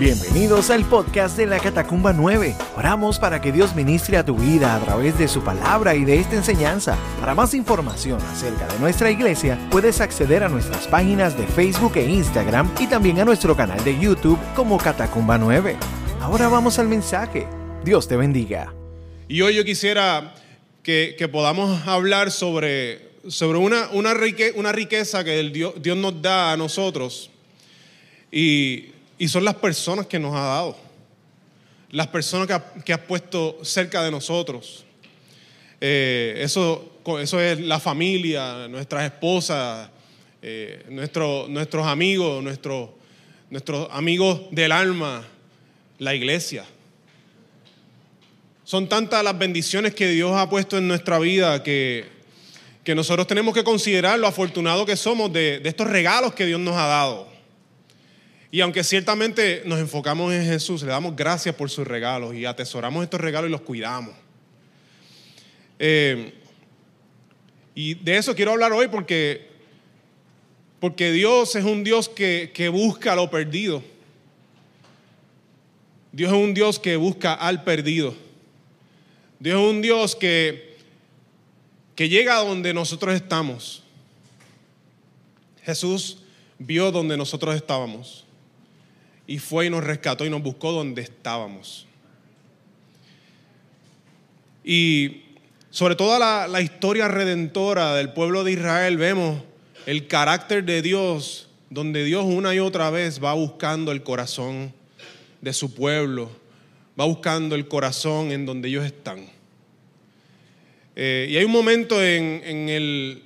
Bienvenidos al podcast de la Catacumba 9. Oramos para que Dios ministre a tu vida a través de su palabra y de esta enseñanza. Para más información acerca de nuestra iglesia, puedes acceder a nuestras páginas de Facebook e Instagram y también a nuestro canal de YouTube como Catacumba 9. Ahora vamos al mensaje. Dios te bendiga. Y hoy yo quisiera que, podamos hablar sobre, sobre una, una, una riqueza que el Dios, Dios nos da a nosotros. Y y son las personas que nos ha dado, las personas que ha, puesto cerca de nosotros. Eh, eso, eso es la familia, nuestras esposas, eh, nuestros amigos, nuestros amigos del alma, la iglesia. Son tantas las bendiciones que Dios ha puesto en nuestra vida que, que nosotros tenemos que considerar lo afortunados que somos de estos regalos que Dios nos ha dado. Y aunque ciertamente nos enfocamos en Jesús, le damos gracias por sus regalos y atesoramos estos regalos y los cuidamos. Eh, y de eso quiero hablar hoy porque, porque Dios es un Dios que, que busca lo perdido. Dios es un Dios que busca al perdido. Dios es un Dios que, que llega a donde nosotros estamos. Jesús vio donde nosotros estábamos y fue y nos rescató y nos buscó donde estábamos. Y sobre toda la, la, historia redentora del pueblo de Israel vemos el carácter de Dios, donde Dios una y otra vez va buscando el corazón de su pueblo, va buscando el corazón en donde ellos están. Eh, y hay un momento en, el,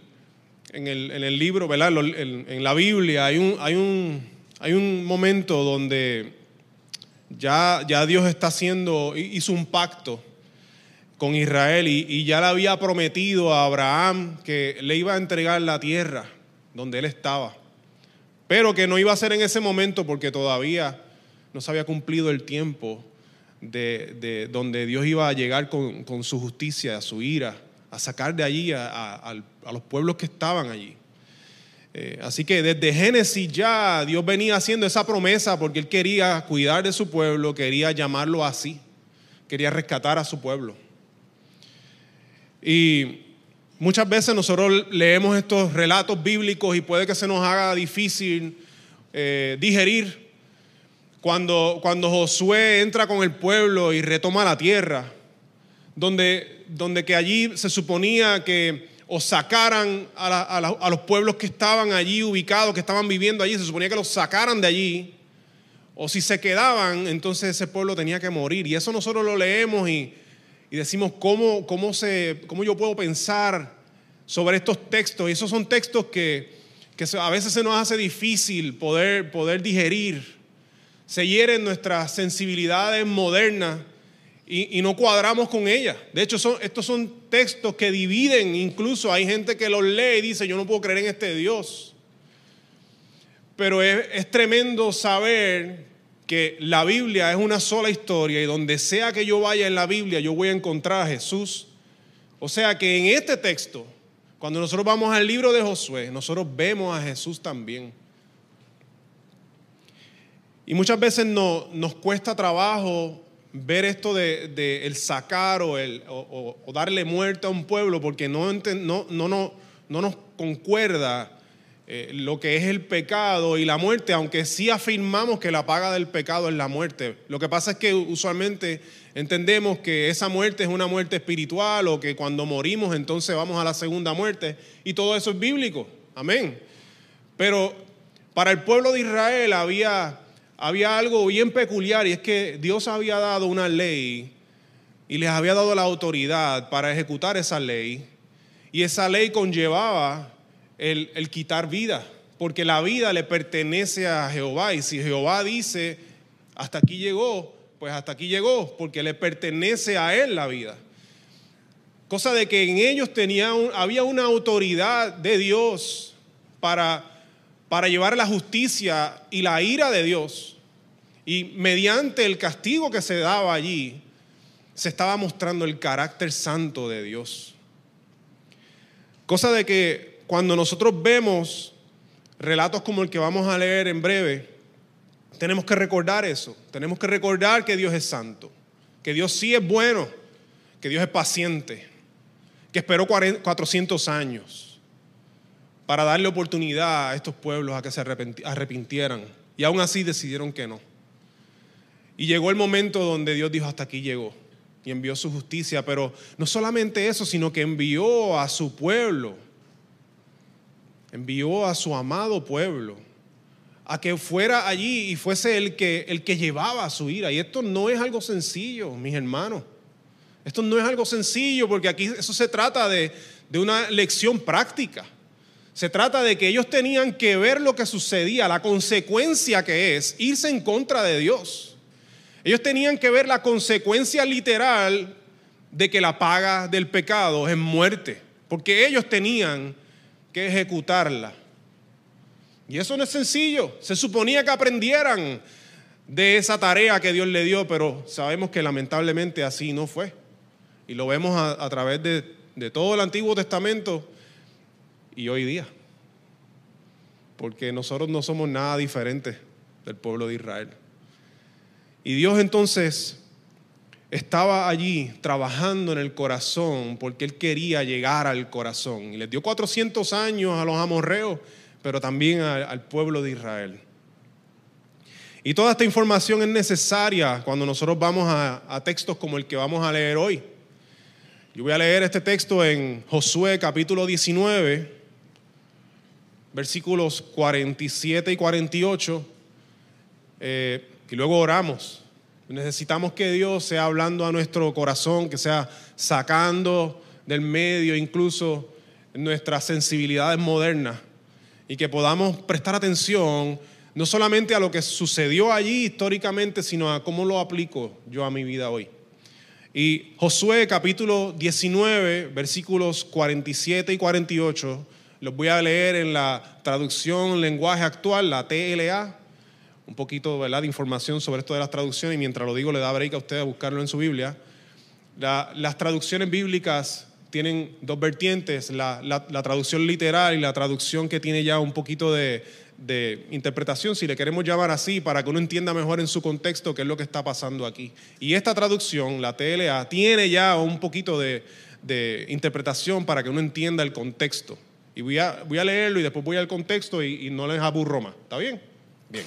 en, el, en el, libro, en la Biblia, hay un, hay un hay un momento donde ya, Dios está haciendo, hizo un pacto con Israel y, ya le había prometido a Abraham que le iba a entregar la tierra donde él estaba, pero que no iba a ser en ese momento porque todavía no se había cumplido el tiempo de, donde Dios iba a llegar con, su justicia, a su ira, a sacar de allí a los pueblos que estaban allí. Eh, así que desde Génesis ya Dios venía haciendo esa promesa porque Él quería cuidar de su pueblo, quería llamarlo así, quería rescatar a su pueblo. Y muchas veces nosotros leemos estos relatos bíblicos y puede que se nos haga difícil eh, digerir cuando, cuando Josué entra con el pueblo y retoma la tierra, donde, donde que allí se suponía que o sacaran a, los pueblos que estaban allí ubicados, que estaban viviendo allí, se suponía que los sacaran de allí, o si se quedaban, entonces ese pueblo tenía que morir. Y eso nosotros lo leemos y, decimos, ¿cómo, cómo, se, ¿cómo yo puedo pensar sobre estos textos? Y esos son textos que, que a veces se nos hace difícil poder, poder digerir. Se hieren nuestras sensibilidades modernas y, no cuadramos con ella. De hecho, estos son textos que dividen, incluso hay gente que los lee y dice, yo no puedo creer en este Dios. Pero es, es tremendo saber que la Biblia es una sola historia y donde sea que yo vaya en la Biblia, yo voy a encontrar a Jesús. O sea que en este texto, cuando nosotros vamos al libro de Josué, nosotros vemos a Jesús también. Y muchas veces no, nos cuesta trabajo ver esto de, el sacar o, darle muerte a un pueblo porque no, no, no, no, no nos concuerda eh, lo que es el pecado y la muerte, aunque sí afirmamos que la paga del pecado es la muerte. Lo que pasa es que usualmente entendemos que esa muerte es una muerte espiritual o que cuando morimos entonces vamos a la segunda muerte y todo eso es bíblico. Amén. Pero para el pueblo de Israel había había algo bien peculiar y es que Dios había dado una ley y les había dado la autoridad para ejecutar esa ley. Y esa ley conllevaba el, quitar vida, porque la vida le pertenece a Jehová. Y si Jehová dice, hasta aquí llegó, pues hasta aquí llegó, porque le pertenece a Él la vida. Cosa de que en ellos tenía había una autoridad de Dios para para llevar la justicia y la ira de Dios. Y mediante el castigo que se daba allí, se estaba mostrando el carácter santo de Dios. Cosa de que cuando nosotros vemos relatos como el que vamos a leer en breve, Tenemos que recordar eso. Tenemos que recordar que Dios es santo, que Dios sí es bueno, que Dios es paciente, que esperó 400 años para darle oportunidad a estos pueblos a que se arrepintieran. Y aún así decidieron que no. Y llegó el momento donde Dios dijo, hasta aquí llegó. Y envió su justicia. Pero no solamente eso, sino que envió a su pueblo. Envió a su amado pueblo a que fuera allí y fuese el que, el que llevaba su ira. Y esto no es algo sencillo, mis hermanos. Esto no es algo sencillo porque aquí eso se trata de, de una lección práctica. Se trata de que ellos tenían que ver lo que sucedía, la consecuencia que es irse en contra de Dios. Ellos tenían que ver la consecuencia literal de que la paga del pecado es muerte, porque ellos tenían que ejecutarla. Y eso no es sencillo. Se suponía que aprendieran de esa tarea que Dios le dio, pero sabemos que lamentablemente así no fue. Y lo vemos a, través de, todo el Antiguo Testamento y hoy día. Porque nosotros no somos nada diferentes del pueblo de Israel. Y Dios entonces estaba allí trabajando en el corazón porque Él quería llegar al corazón. Y les dio 400 años a los amorreos pero también al, pueblo de Israel. Y toda esta información es necesaria cuando nosotros vamos a, textos como el que vamos a leer hoy. Yo voy a leer este texto en Josué capítulo 19, versículos 47 y 48, eh, y luego oramos. Necesitamos que Dios sea hablando a nuestro corazón, que sea sacando del medio incluso nuestras sensibilidades modernas y que podamos prestar atención no solamente a lo que sucedió allí históricamente, sino a cómo lo aplico yo a mi vida hoy. Y Josué capítulo 19, versículos 47 y 48, los voy a leer en la traducción lenguaje actual, la TLA, un poquito de información sobre esto de las traducciones y mientras lo digo le da break a usted a buscarlo en su Biblia. las traducciones bíblicas tienen dos vertientes, la, traducción literal y la traducción que tiene ya un poquito de, interpretación, si le queremos llamar así, para que uno entienda mejor en su contexto qué es lo que está pasando aquí. Y esta traducción, la TLA, tiene ya un poquito de, interpretación para que uno entienda el contexto. Y voy a, a leerlo y después voy al contexto y, y no les aburro más. ¿Está bien? Bien.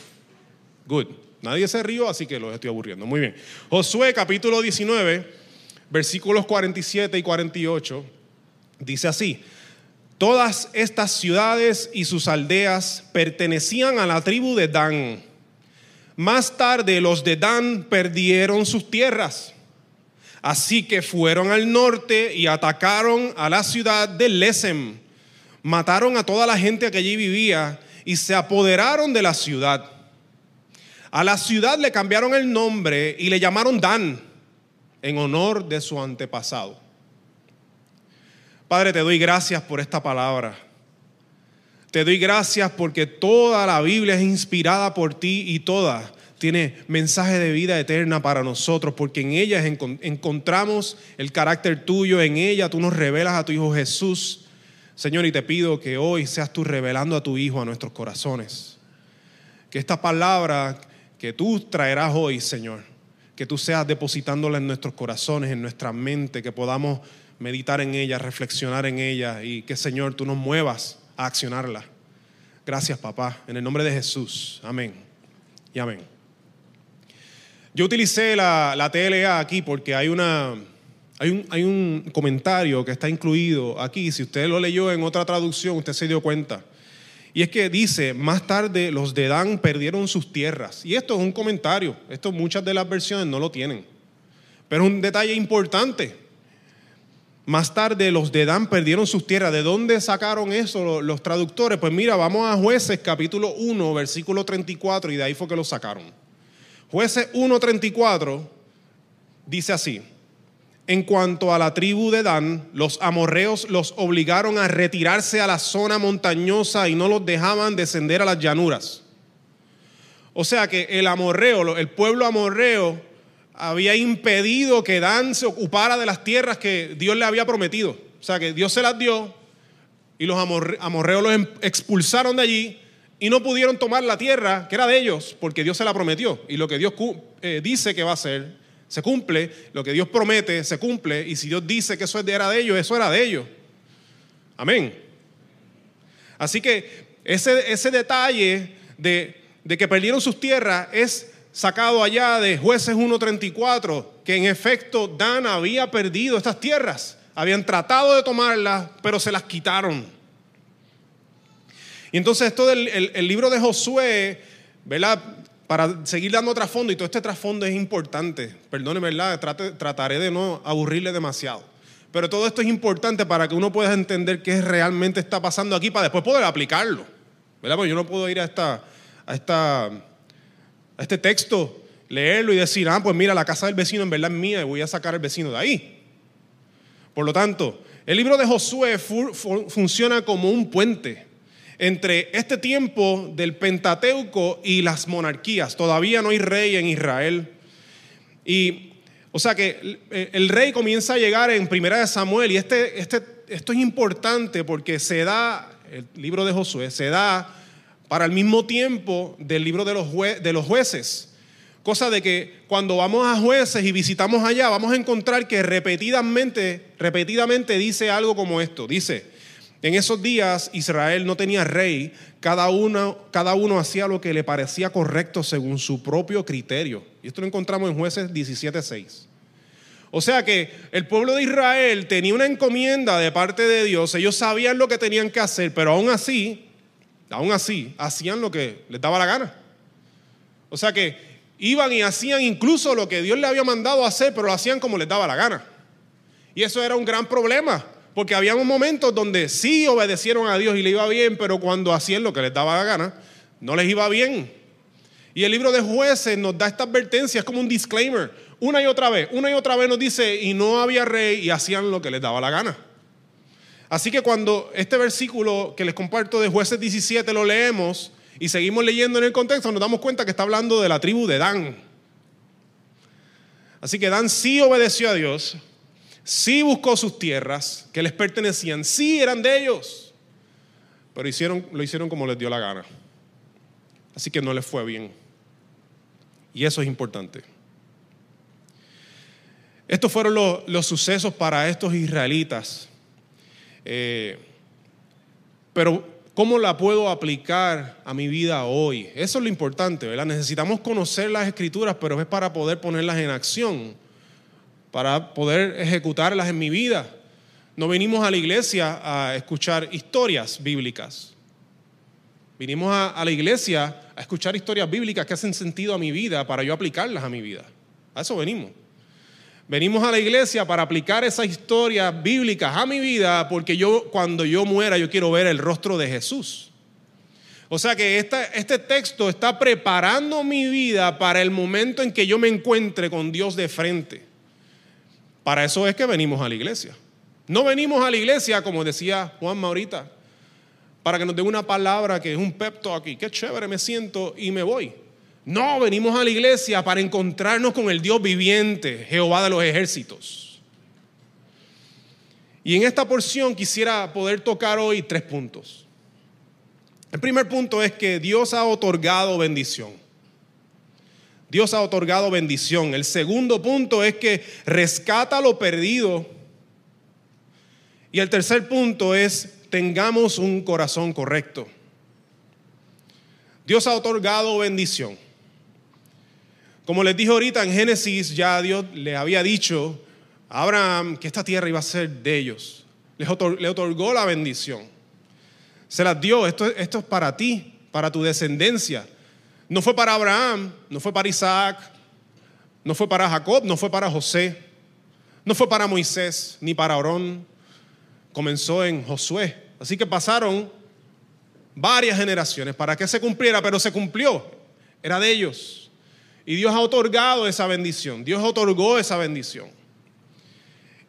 Good. Nadie se rió, así que los estoy aburriendo. Muy bien. Josué capítulo 19 versículos 47 y 48, dice así, todas estas ciudades y sus aldeas pertenecían a la tribu de Dan. Más tarde los de Dan perdieron sus tierras. Así que fueron al norte y atacaron a la ciudad de Lesem. Mataron a toda la gente que allí vivía y se apoderaron de la ciudad. A la ciudad le cambiaron el nombre y le llamaron Dan en honor de su antepasado. Padre, te doy gracias por esta palabra. Te doy gracias porque toda la Biblia es inspirada por ti y toda tiene mensaje de vida eterna para nosotros, porque en ella encontramos el carácter tuyo, en ella tú nos revelas a tu Hijo Jesús. Señor, y te pido que hoy seas tú revelando a tu Hijo a nuestros corazones. Que esta palabra que tú traerás hoy, Señor, que tú seas depositándola en nuestros corazones, en nuestra mente, que podamos meditar en ella, reflexionar en ella y que Señor tú nos muevas a accionarla. Gracias papá, en el nombre de Jesús. Amén. Y amén. Yo utilicé la, la TLA aquí porque hay, una, hay, un, comentario que está incluido aquí. Si usted lo leyó en otra traducción, usted se dio cuenta. Y es que dice, más tarde los de Dan perdieron sus tierras. Y esto es un comentario, esto muchas de las versiones no lo tienen. Pero un detalle importante. Más tarde los de Dan perdieron sus tierras. ¿De dónde sacaron eso los traductores? Pues mira, vamos a jueces capítulo 1, versículo 34, y de ahí fue que lo sacaron. Jueces 1.34 dice así. En cuanto a la tribu de Dan, los amorreos los obligaron a retirarse a la zona montañosa y no los dejaban descender a las llanuras. O sea que el amorreo, el pueblo amorreo, había impedido que Dan se ocupara de las tierras que Dios le había prometido. O sea que Dios se las dio y los amorreos los em, expulsaron de allí y no pudieron tomar la tierra que era de ellos porque Dios se la prometió. Y lo que Dios eh, dice que va a hacer, se cumple. Lo que Dios promete, se cumple. Y si Dios dice que eso era de ellos, eso era de ellos. Amén. Así que ese, ese detalle de, de que perdieron sus tierras es sacado allá de jueces 1.34, que en efecto Dan había perdido estas tierras. Habían tratado de tomarlas, pero se las quitaron. Y entonces esto del el, libro de Josué, ¿verdad? Para seguir dando trasfondo, y todo este trasfondo es importante, perdóneme, ¿verdad? trataré de no aburrirle demasiado. Pero todo esto es importante para que uno pueda entender qué realmente está pasando aquí para después poder aplicarlo. ¿Verdad? Porque yo no puedo ir a, esta, a, esta, a este texto, leerlo y decir, ah, pues mira, la casa del vecino en verdad es mía y voy a sacar al vecino de ahí. Por lo tanto, el libro de Josué funciona como un puente entre este tiempo del Pentateuco y las monarquías. Todavía no hay rey en Israel. Y, o sea que el, rey comienza a llegar en Primera de Samuel y este, este, esto es importante porque se da, el libro de Josué, se da para el mismo tiempo del libro de los, de los jueces. Cosa de que cuando vamos a jueces y visitamos allá, vamos a encontrar que repetidamente, repetidamente dice algo como esto. Dice, en esos días Israel no tenía rey, cada uno, hacía lo que le parecía correcto según su propio criterio. Y esto lo encontramos en jueces 17.6. O sea que el pueblo de Israel tenía una encomienda de parte de Dios, ellos sabían lo que tenían que hacer, pero aún así, aún así, hacían lo que les daba la gana. O sea que iban y hacían incluso lo que Dios le había mandado hacer, pero lo hacían como les daba la gana. Y eso era un gran problema, porque había momentos donde sí obedecieron a Dios y le iba bien, pero cuando hacían lo que les daba la gana, no les iba bien. Y el libro de jueces nos da esta advertencia, es como un disclaimer, una y otra vez, una y otra vez nos dice, y no había rey y hacían lo que les daba la gana. Así que cuando este versículo que les comparto de jueces 17 lo leemos y seguimos leyendo en el contexto, nos damos cuenta que está hablando de la tribu de Dan. Así que Dan sí obedeció a Dios, sí buscó sus tierras que les pertenecían, sí eran de ellos, pero hicieron, lo hicieron como les dio la gana. Así que no les fue bien. Y eso es importante. Estos fueron los, sucesos para estos israelitas. Eh, pero ¿cómo la puedo aplicar a mi vida hoy? Eso es lo importante, ¿verdad? Necesitamos conocer las escrituras, pero es para poder ponerlas en acción para poder ejecutarlas en mi vida. No venimos a la iglesia a escuchar historias bíblicas. Vinimos a, la iglesia a escuchar historias bíblicas que hacen sentido a mi vida para yo aplicarlas a mi vida. A eso venimos. Venimos a la iglesia para aplicar esas historias bíblicas a mi vida porque yo cuando yo muera yo quiero ver el rostro de Jesús. O sea que este texto está preparando mi vida para el momento en que yo me encuentre con Dios de frente. Para eso es que venimos a la iglesia. No venimos a la iglesia, como decía Juan Maurita, para que nos dé una palabra que es un pepto aquí. Qué chévere me siento y me voy. No, venimos a la iglesia para encontrarnos con el Dios viviente, Jehová de los ejércitos. Y en esta porción quisiera poder tocar hoy tres puntos. El primer punto es que Dios ha otorgado bendición. Dios ha otorgado bendición. El segundo punto es que rescata lo perdido. Y el tercer punto es tengamos un corazón correcto. Dios ha otorgado bendición. Como les dije ahorita en Génesis, ya Dios le había dicho a Abraham que esta tierra iba a ser de ellos. Le otorgó la bendición. Se las dio. Esto es para ti, para tu descendencia. No fue para Abraham, no fue para Isaac, no fue para Jacob, no fue para José, no fue para Moisés ni para Aarón. Comenzó en Josué. Así que pasaron varias generaciones para que se cumpliera, pero se cumplió. Era de ellos. Y Dios ha otorgado esa bendición. Dios otorgó esa bendición.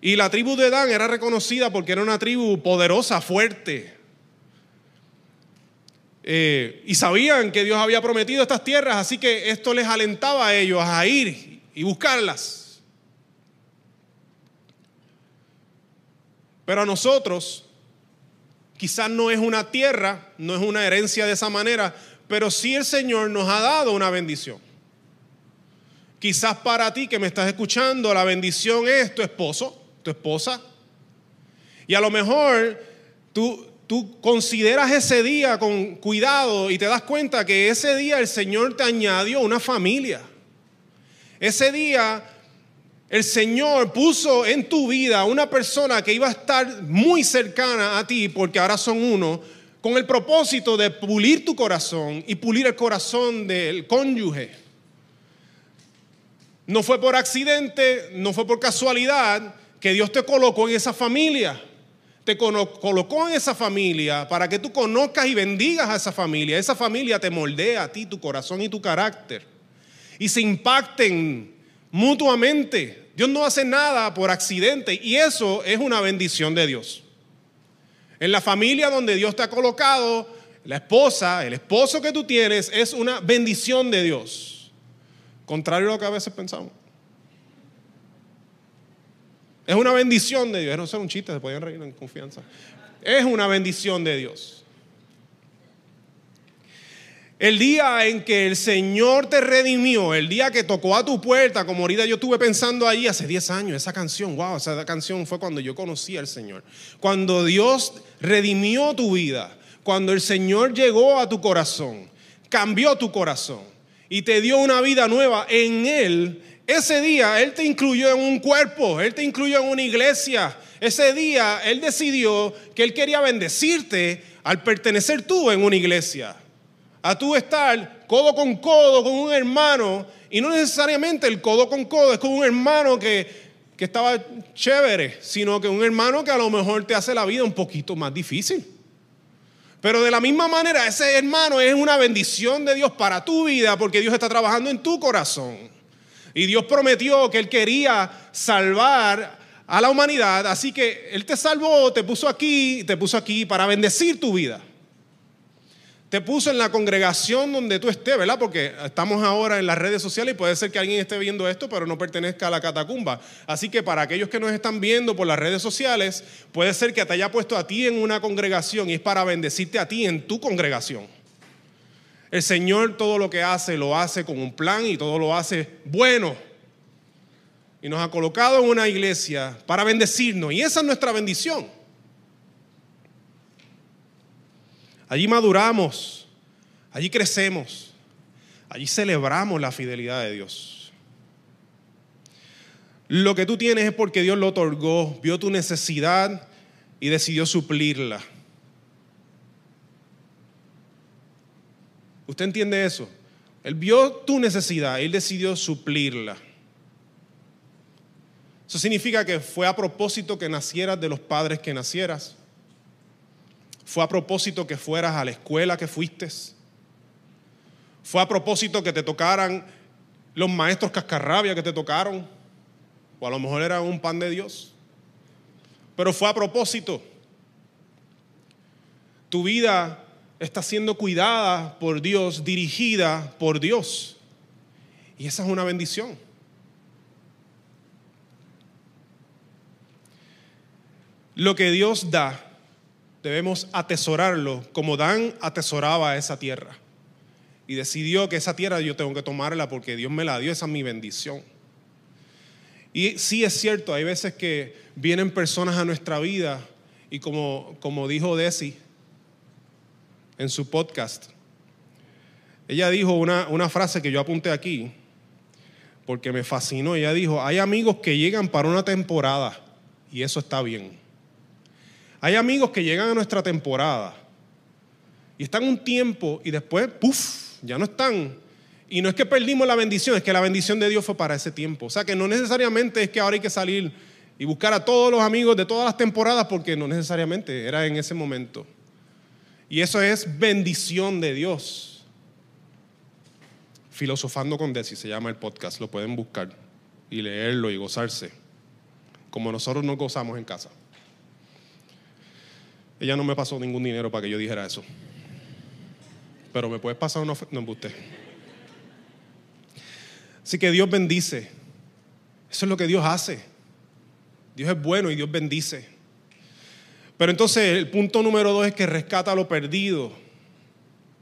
Y la tribu de Dan era reconocida porque era una tribu poderosa, fuerte, eh, y sabían que Dios había prometido estas tierras, así que esto les alentaba a ellos a ir y buscarlas. Pero a nosotros, Quizás no es una tierra, no es una herencia de esa manera, pero sí el Señor nos ha dado una bendición. Quizás para ti que me estás escuchando, la bendición es tu esposo, tu esposa. Y a lo mejor tú, tú consideras ese día con cuidado y te das cuenta que ese día el Señor te añadió una familia. Ese día el Señor puso en tu vida una persona que iba a estar muy cercana a ti, porque ahora son uno, con el propósito de pulir tu corazón y pulir el corazón del cónyuge. No fue por accidente, no fue por casualidad que Dios te colocó en esa familia. Te colocó en esa familia para que tú conozcas y bendigas a esa familia. Esa familia te moldea a ti, tu corazón y tu carácter. Y se impacten mutuamente. Dios no hace nada por accidente y eso es una bendición de Dios. En la familia donde Dios te ha colocado, la esposa, el esposo que tú tienes es una bendición de Dios. Contrario a lo que a veces pensamos. Es una bendición de Dios. No es un chiste, se podían reír en confianza. Es una bendición de Dios. El día en que el Señor te redimió, el día que tocó a tu puerta, como ahorita yo estuve pensando ahí hace 10 años, esa canción, wow, esa canción fue cuando yo conocí al Señor. Cuando Dios redimió tu vida, cuando el Señor llegó a tu corazón, cambió tu corazón y te dio una vida nueva en Él, ese día Él te incluyó en un cuerpo, Él te incluyó en una iglesia. Ese día Él decidió que Él quería bendecirte al pertenecer tú en una iglesia a tú estar codo con codo con un hermano, y no necesariamente el codo con codo es con un hermano que, que estaba chévere, sino que un hermano que a lo mejor te hace la vida un poquito más difícil. Pero de la misma manera, ese hermano es una bendición de Dios para tu vida porque Dios está trabajando en tu corazón. Y Dios prometió que Él quería salvar a la humanidad, así que Él te salvó, te puso aquí, te puso aquí para bendecir tu vida te puso en la congregación donde tú estés, ¿verdad? Porque estamos ahora en las redes sociales y puede ser que alguien esté viendo esto, pero no pertenezca a la catacumba. Así que para aquellos que nos están viendo por las redes sociales, puede ser que te haya puesto a ti en una congregación y es para bendecirte a ti en tu congregación. El Señor todo lo que hace lo hace con un plan y todo lo hace bueno. Y nos ha colocado en una iglesia para bendecirnos y esa es nuestra bendición. Allí maduramos, allí crecemos, allí celebramos la fidelidad de Dios. Lo que tú tienes es porque Dios lo otorgó, vio tu necesidad y decidió suplirla. ¿Usted entiende eso? Él vio tu necesidad, Él decidió suplirla. Eso significa que fue a propósito que nacieras de los padres que nacieras. Fue a propósito que fueras a la escuela que fuiste. Fue a propósito que te tocaran los maestros cascarrabia que te tocaron. O a lo mejor era un pan de Dios. Pero fue a propósito. Tu vida está siendo cuidada por Dios, dirigida por Dios. Y esa es una bendición. Lo que Dios da debemos atesorarlo como Dan atesoraba esa tierra. Y decidió que esa tierra yo tengo que tomarla porque Dios me la dio, esa es mi bendición. Y sí es cierto, hay veces que vienen personas a nuestra vida y como, como dijo Desi en su podcast, ella dijo una, una frase que yo apunté aquí porque me fascinó. Ella dijo, hay amigos que llegan para una temporada y eso está bien. Hay amigos que llegan a nuestra temporada y están un tiempo y después, puff, ya no están. Y no es que perdimos la bendición, es que la bendición de Dios fue para ese tiempo. O sea que no necesariamente es que ahora hay que salir y buscar a todos los amigos de todas las temporadas, porque no necesariamente era en ese momento. Y eso es bendición de Dios. Filosofando con Desi se llama el podcast, lo pueden buscar y leerlo y gozarse, como nosotros nos gozamos en casa. Ella no me pasó ningún dinero para que yo dijera eso. Pero me puedes pasar una no usted. Así que Dios bendice. Eso es lo que Dios hace. Dios es bueno y Dios bendice. Pero entonces el punto número dos es que rescata lo perdido.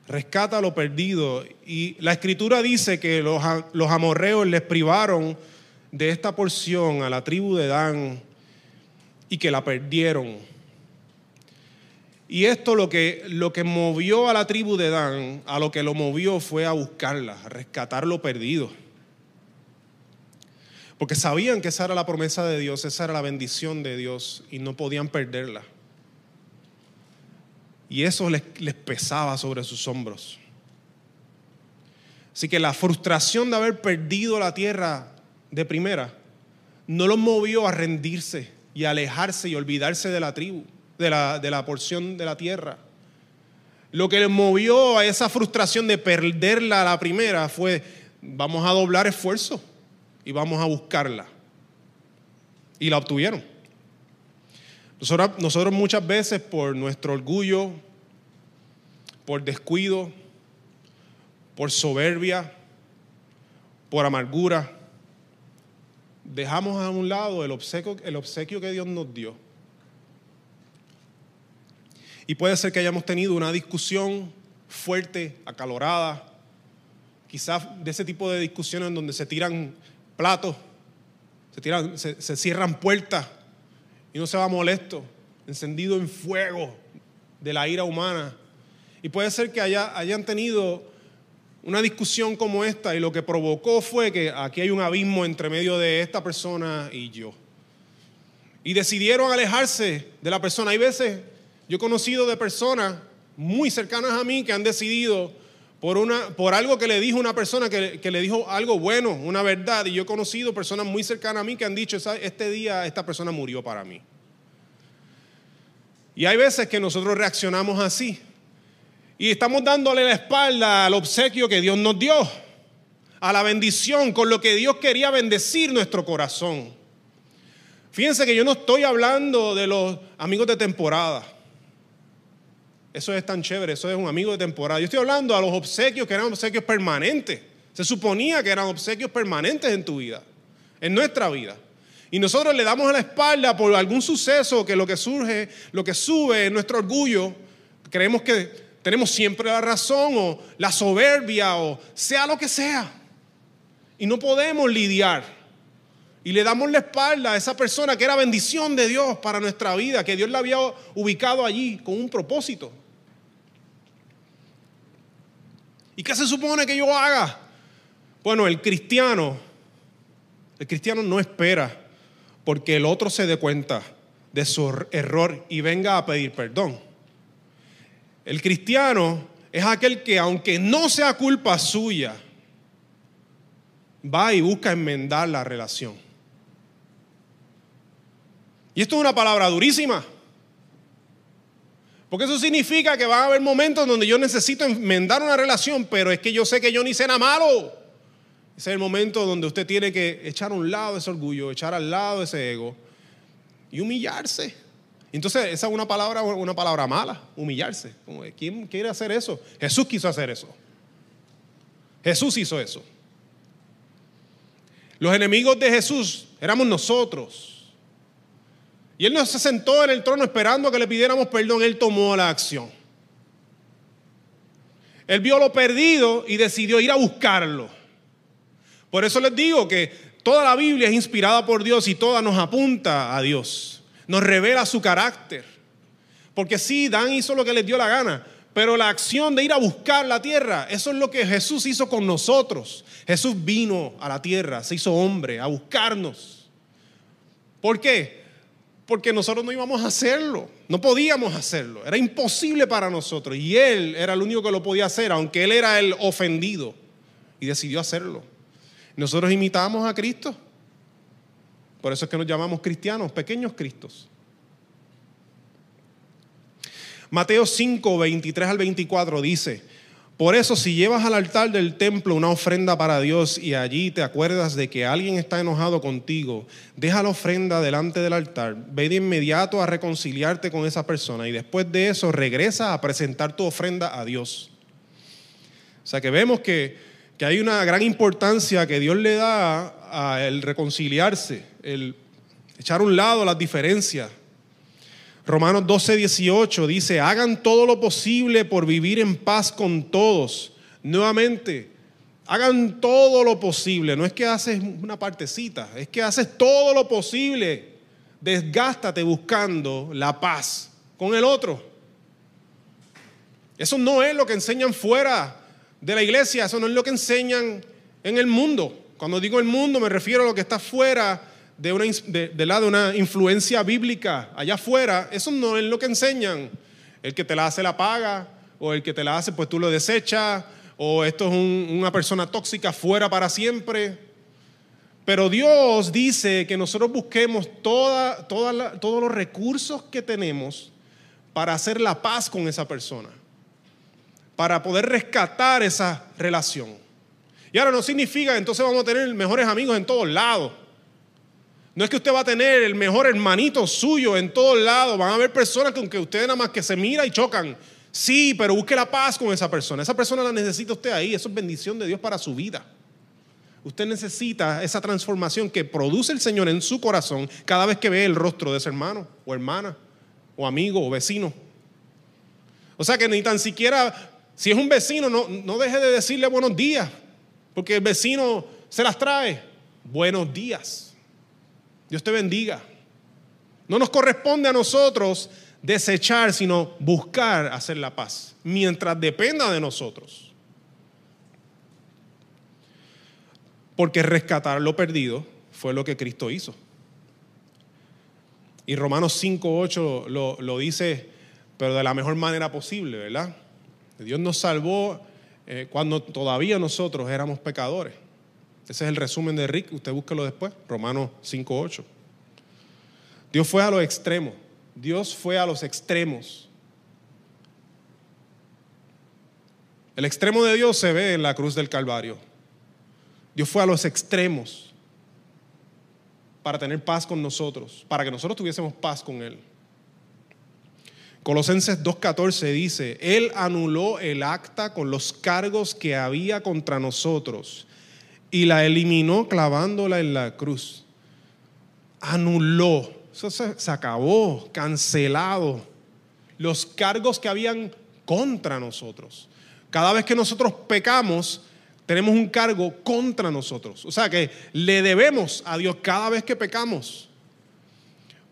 Rescata lo perdido. Y la escritura dice que los, los amorreos les privaron de esta porción a la tribu de Dan y que la perdieron. Y esto lo que, lo que movió a la tribu de Dan, a lo que lo movió fue a buscarla, a rescatar lo perdido. Porque sabían que esa era la promesa de Dios, esa era la bendición de Dios y no podían perderla. Y eso les, pesaba sobre sus hombros. Así que la frustración de haber perdido la tierra de primera no los movió a rendirse y alejarse y olvidarse de la tribu de la, de la porción de la tierra. Lo que les movió a esa frustración de perderla a la primera fue, vamos a doblar esfuerzo y vamos a buscarla. Y la obtuvieron. Nosotros, muchas veces por nuestro orgullo, por descuido, por soberbia, por amargura, dejamos a un lado el obsequio, el obsequio que Dios nos dio. Y puede ser que hayamos tenido una discusión fuerte, acalorada, quizás de ese tipo de discusiones en donde se tiran platos, se, tiran, se, cierran puertas y no se va molesto, encendido en fuego de la ira humana. Y puede ser que haya, hayan tenido una discusión como esta y lo que provocó fue que aquí hay un abismo entre medio de esta persona y yo. Y decidieron alejarse de la persona. Hay veces yo he conocido de personas muy cercanas a mí que han decidido por, una, por algo que le dijo una persona que, que, le dijo algo bueno, una verdad. Y yo he conocido personas muy cercanas a mí que han dicho, este día esta persona murió para mí. Y hay veces que nosotros reaccionamos así. Y estamos dándole la espalda al obsequio que Dios nos dio, a la bendición, con lo que Dios quería bendecir nuestro corazón. Fíjense que yo no estoy hablando de los amigos de temporada. Eso es tan chévere, eso es un amigo de temporada. Yo estoy hablando a los obsequios que eran obsequios permanentes. Se suponía que eran obsequios permanentes en tu vida, en nuestra vida. Y nosotros le damos la espalda por algún suceso que lo que surge, lo que sube en nuestro orgullo, creemos que tenemos siempre la razón o la soberbia o sea lo que sea. Y no podemos lidiar. Y le damos la espalda a esa persona que era bendición de Dios para nuestra vida, que Dios la había ubicado allí con un propósito. ¿Y qué se supone que yo haga? Bueno, el cristiano, el cristiano no espera porque el otro se dé cuenta de su error y venga a pedir perdón. El cristiano es aquel que aunque no sea culpa suya, va y busca enmendar la relación. Y esto es una palabra durísima. Porque eso significa que van a haber momentos donde yo necesito enmendar una relación, pero es que yo sé que yo ni hice nada malo. Ese es el momento donde usted tiene que echar a un lado ese orgullo, echar al lado ese ego y humillarse. Entonces, esa es una palabra, una palabra mala, humillarse. ¿Quién quiere hacer eso? Jesús quiso hacer eso. Jesús hizo eso. Los enemigos de Jesús éramos nosotros. Y él no se sentó en el trono esperando a que le pidiéramos perdón, él tomó la acción. Él vio lo perdido y decidió ir a buscarlo. Por eso les digo que toda la Biblia es inspirada por Dios y toda nos apunta a Dios. Nos revela su carácter. Porque sí, Dan hizo lo que les dio la gana, pero la acción de ir a buscar la tierra, eso es lo que Jesús hizo con nosotros. Jesús vino a la tierra, se hizo hombre, a buscarnos. ¿Por qué? Porque nosotros no íbamos a hacerlo, no podíamos hacerlo, era imposible para nosotros y Él era el único que lo podía hacer, aunque Él era el ofendido y decidió hacerlo. Nosotros imitamos a Cristo, por eso es que nos llamamos cristianos, pequeños Cristos. Mateo 5, 23 al 24 dice, por eso, si llevas al altar del templo una ofrenda para Dios y allí te acuerdas de que alguien está enojado contigo, deja la ofrenda delante del altar, ve de inmediato a reconciliarte con esa persona y después de eso regresa a presentar tu ofrenda a Dios. O sea que vemos que, que hay una gran importancia que Dios le da a el reconciliarse, el echar a un lado las diferencias. Romanos 12, 18 dice, hagan todo lo posible por vivir en paz con todos. Nuevamente, hagan todo lo posible. No es que haces una partecita, es que haces todo lo posible. Desgástate buscando la paz con el otro. Eso no es lo que enseñan fuera de la iglesia, eso no es lo que enseñan en el mundo. Cuando digo el mundo me refiero a lo que está fuera de una, de, la, de una influencia bíblica allá afuera, eso no es lo que enseñan. El que te la hace la paga, o el que te la hace pues tú lo desechas, o esto es una persona tóxica fuera para siempre. Pero Dios dice que nosotros busquemos toda, todos los recursos que tenemos para hacer la paz con esa persona, para poder rescatar esa relación. Y ahora no significa que entonces vamos a tener mejores amigos en todos lados. No es que usted va a tener el mejor hermanito suyo en todos lados. Van a haber personas con que usted nada más que se mira y chocan. Sí, pero busque la paz con esa persona. Esa persona la necesita usted ahí. Eso es bendición de Dios para su vida. Usted necesita esa transformación que produce el Señor en su corazón cada vez que ve el rostro de ese hermano o hermana o amigo o vecino. O sea que ni tan siquiera, si es un vecino, no, no deje de decirle buenos días, porque el vecino se las trae. Buenos días. Dios te bendiga. No nos corresponde a nosotros desechar, sino buscar hacer la paz, mientras dependa de nosotros. Porque rescatar lo perdido fue lo que Cristo hizo. Y Romanos 5.8 lo, lo dice, pero de la mejor manera posible, ¿verdad? Dios nos salvó eh, cuando todavía nosotros éramos pecadores. Ese es el resumen de Rick, usted búsquelo después, Romanos 5.8. Dios fue a los extremos, Dios fue a los extremos. El extremo de Dios se ve en la cruz del Calvario. Dios fue a los extremos para tener paz con nosotros, para que nosotros tuviésemos paz con Él. Colosenses 2.14 dice, Él anuló el acta con los cargos que había contra nosotros y la eliminó clavándola en la cruz. Anuló, eso se, acabó, cancelado. Los cargos que habían contra nosotros. Cada vez que nosotros pecamos, tenemos un cargo contra nosotros. O sea que le debemos a Dios cada vez que pecamos.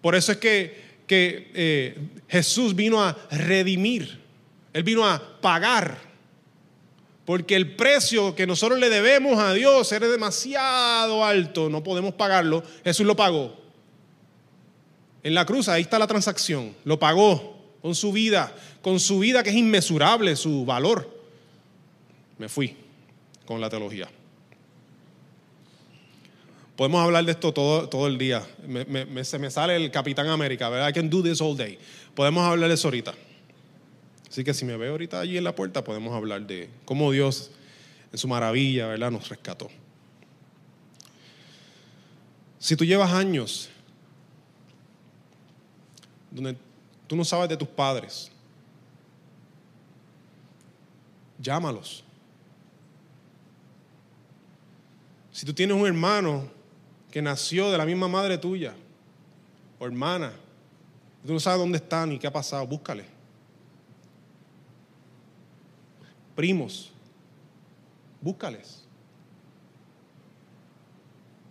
Por eso es que, que eh, Jesús vino a redimir. Él vino a pagar porque el precio que nosotros le debemos a Dios era demasiado alto, no podemos pagarlo. Jesús lo pagó. En la cruz, ahí está la transacción. Lo pagó con su vida, con su vida que es inmesurable, su valor. Me fui con la teología. Podemos hablar de esto todo, todo el día. se me sale el Capitán América, ¿verdad? I can do this all day. Podemos hablar de eso ahorita. Así que si me veo ahorita allí en la puerta, podemos hablar de cómo Dios, en su maravilla, ¿verdad?, nos rescató. Si tú llevas años donde tú no sabes de tus padres, llámalos. Si tú tienes un hermano que nació de la misma madre tuya o hermana, tú no sabes dónde está ni qué ha pasado, búscale primos, búscales.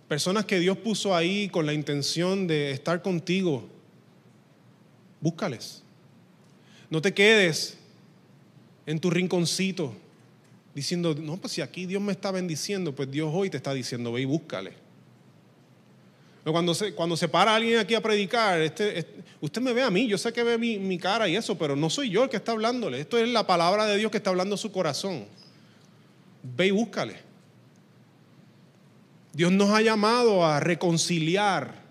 Personas que Dios puso ahí con la intención de estar contigo, búscales. No te quedes en tu rinconcito diciendo, no, pues si aquí Dios me está bendiciendo, pues Dios hoy te está diciendo, ve y búscale. Cuando se, cuando se para alguien aquí a predicar, este, este, usted me ve a mí, yo sé que ve mi, mi, cara y eso, pero no soy yo el que está hablándole. Esto es la palabra de Dios que está hablando su corazón. Ve y búscale. Dios nos ha llamado a reconciliar,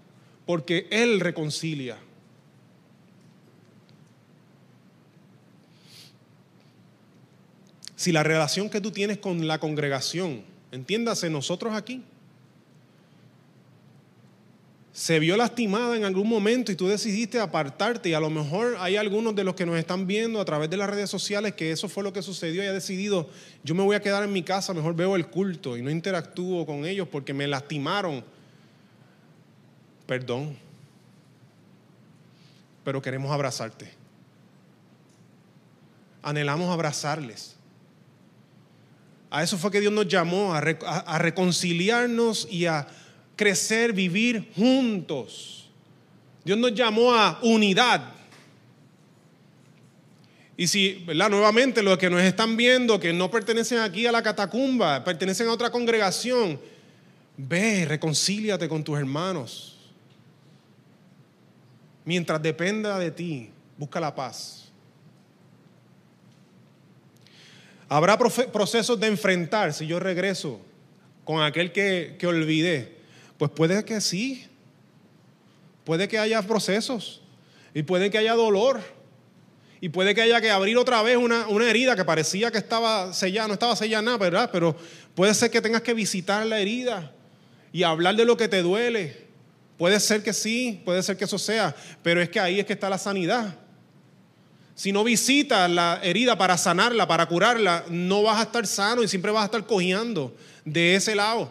porque Él reconcilia. Si la relación que tú tienes con la congregación, entiéndase, nosotros aquí, se vio lastimada en algún momento y tú decidiste apartarte y a lo mejor hay algunos de los que nos están viendo a través de las redes sociales que eso fue lo que sucedió y ha decidido, yo me voy a quedar en mi casa, mejor veo el culto y no interactúo con ellos porque me lastimaron. Perdón. pero queremos abrazarte. Anhelamos abrazarles. A eso fue que Dios nos llamó, a, a reconciliarnos y a crecer, vivir juntos. Dios nos llamó a unidad. Y si, ¿verdad? Nuevamente, los que nos están viendo, que no pertenecen aquí a la catacumba, pertenecen a otra congregación, ve, reconcíliate con tus hermanos. Mientras dependa de ti, busca la paz. Habrá procesos de enfrentar si yo regreso con aquel que, que olvidé. Pues puede que sí. Puede que haya procesos. Y puede que haya dolor. Y puede que haya que abrir otra vez una, herida que parecía que estaba sellada, no estaba sellada nada, ¿verdad? Pero puede ser que tengas que visitar la herida y hablar de lo que te duele. Puede ser que sí, puede ser que eso sea, pero es que ahí es que está la sanidad. Si no visitas la herida para sanarla, para curarla, no vas a estar sano y siempre vas a estar cojeando de ese lado.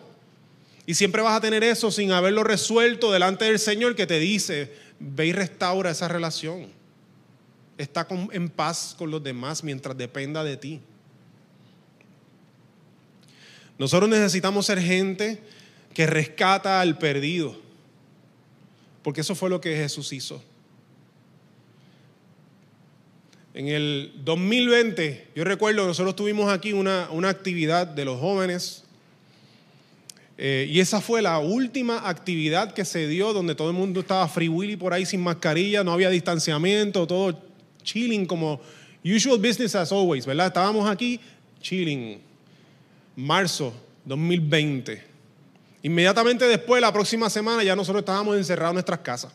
Y siempre vas a tener eso sin haberlo resuelto delante del Señor que te dice, ve y restaura esa relación. Está en paz con los demás mientras dependa de ti. Nosotros necesitamos ser gente que rescata al perdido, porque eso fue lo que Jesús hizo. En el 2020, yo recuerdo, nosotros tuvimos aquí una, una actividad de los jóvenes eh, y esa fue la última actividad que se dio donde todo el mundo estaba free willy por ahí sin mascarilla, no había distanciamiento, todo chilling como usual business as always, ¿verdad? Estábamos aquí chilling. Marzo 2020. Inmediatamente después, la próxima semana, ya nosotros estábamos encerrados en nuestras casas.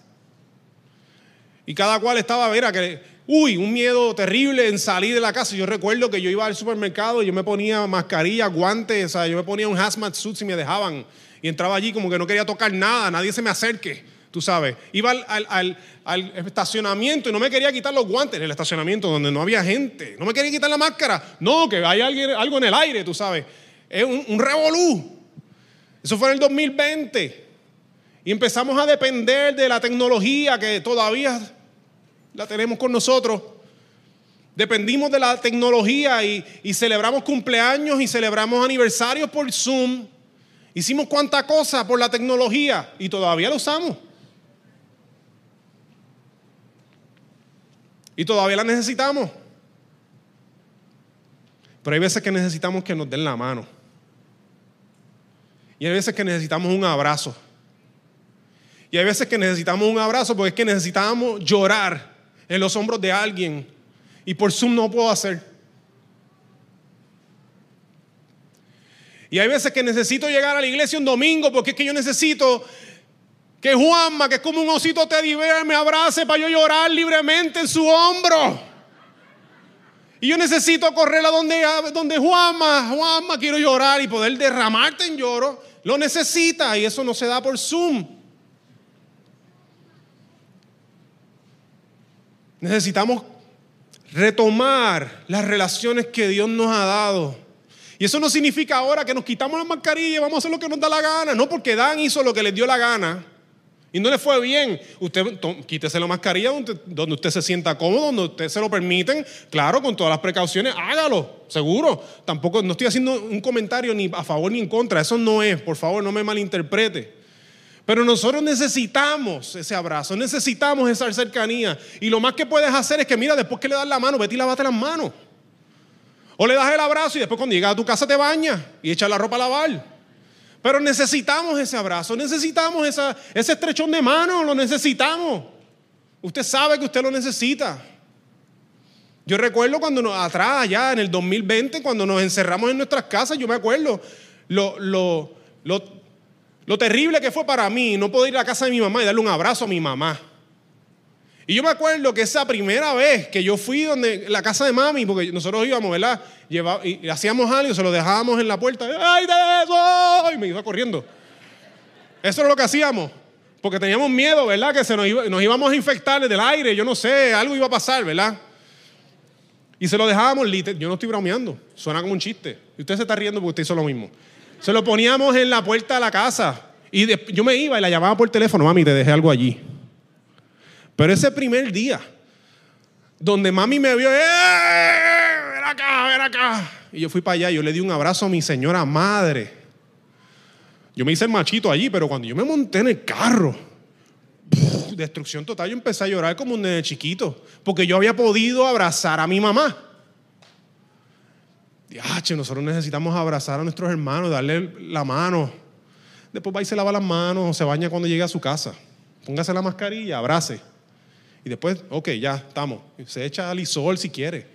Y cada cual estaba, mira, que, uy, un miedo terrible en salir de la casa. Yo recuerdo que yo iba al supermercado y yo me ponía mascarilla, guantes, o sea, yo me ponía un hazmat suit si me dejaban. Y entraba allí como que no quería tocar nada, nadie se me acerque tú sabes. Iba al, estacionamiento y no me quería quitar los guantes en el estacionamiento donde no había gente. No me quería quitar la máscara. No, que hay alguien, algo en el aire, tú sabes. Es un, un revolú. Eso fue en el 2020. Y empezamos a depender de la tecnología que todavía la tenemos con nosotros. Dependimos de la tecnología y, celebramos cumpleaños y celebramos aniversarios por Zoom. Hicimos cuánta cosa por la tecnología y todavía lo usamos. Y todavía la necesitamos. Pero hay veces que necesitamos que nos den la mano. Y hay veces que necesitamos un abrazo. Y hay veces que necesitamos un abrazo porque es que necesitamos llorar en los hombros de alguien. Y por Zoom no puedo hacer. Y hay veces que necesito llegar a la iglesia un domingo porque es que yo necesito que Juanma, que es como un osito teddy bear, me abrace para yo llorar libremente en su hombro. Y yo necesito correr a donde, donde Juanma, Juanma, quiero llorar y poder derramarte en lloro. Lo necesita y eso no se da por Zoom. Necesitamos retomar las relaciones que Dios nos ha dado. Y eso no significa ahora que nos quitamos la mascarilla y vamos a hacer lo que nos da la gana. No, porque Dan hizo lo que le dio la gana y no le fue bien, usted quítese la mascarilla donde, usted se sienta cómodo, donde usted se lo permiten, claro, con todas las precauciones, hágalo, seguro. Tampoco, no estoy haciendo un comentario ni a favor ni en contra, eso no es, por favor, no me malinterprete. Pero nosotros necesitamos ese abrazo, necesitamos esa cercanía. Y lo más que puedes hacer es que, mira, después que le das la mano, vete y lavate las manos. O le das el abrazo y después cuando llegas a tu casa te bañas y echas la ropa a lavar. Pero necesitamos ese abrazo, necesitamos ese estrechón de mano, lo necesitamos. Usted sabe que usted lo necesita. Yo recuerdo cuando atrás, allá en el 2020, cuando nos encerramos en nuestras casas, yo me acuerdo lo, lo, lo terrible que fue para mí no poder ir a la casa de mi mamá y darle un abrazo a mi mamá. Y yo me acuerdo que esa primera vez que yo fui donde la casa de mami, porque nosotros íbamos, ¿verdad? y hacíamos algo, se lo dejábamos en la puerta. ¡Ay, de eso! Y me iba corriendo. Eso es lo que hacíamos. Porque teníamos miedo, ¿verdad? Que se nos, nos íbamos a infectar del aire, yo no sé, algo iba a pasar, ¿verdad? Y se lo dejábamos, yo no estoy bromeando, suena como un chiste. Y usted se está riendo porque usted hizo lo mismo. Se lo poníamos en la puerta de la casa. Y yo me iba y la llamaba por teléfono, mami, te dejé algo allí. Pero ese primer día, donde mami me vio, ¡eh! Ven acá, ven acá. Y yo fui para allá, yo le di un abrazo a mi señora madre. Yo me hice el machito allí, pero cuando yo me monté en el carro, destrucción total, yo empecé a llorar como un nene chiquito, porque yo había podido abrazar a mi mamá. Diache, nosotros necesitamos abrazar a nuestros hermanos, darle la mano. Después va y se lava las manos o se baña cuando llegue a su casa. Póngase la mascarilla, abrace. Y después, ok, ya estamos. Se echa al isol si quiere.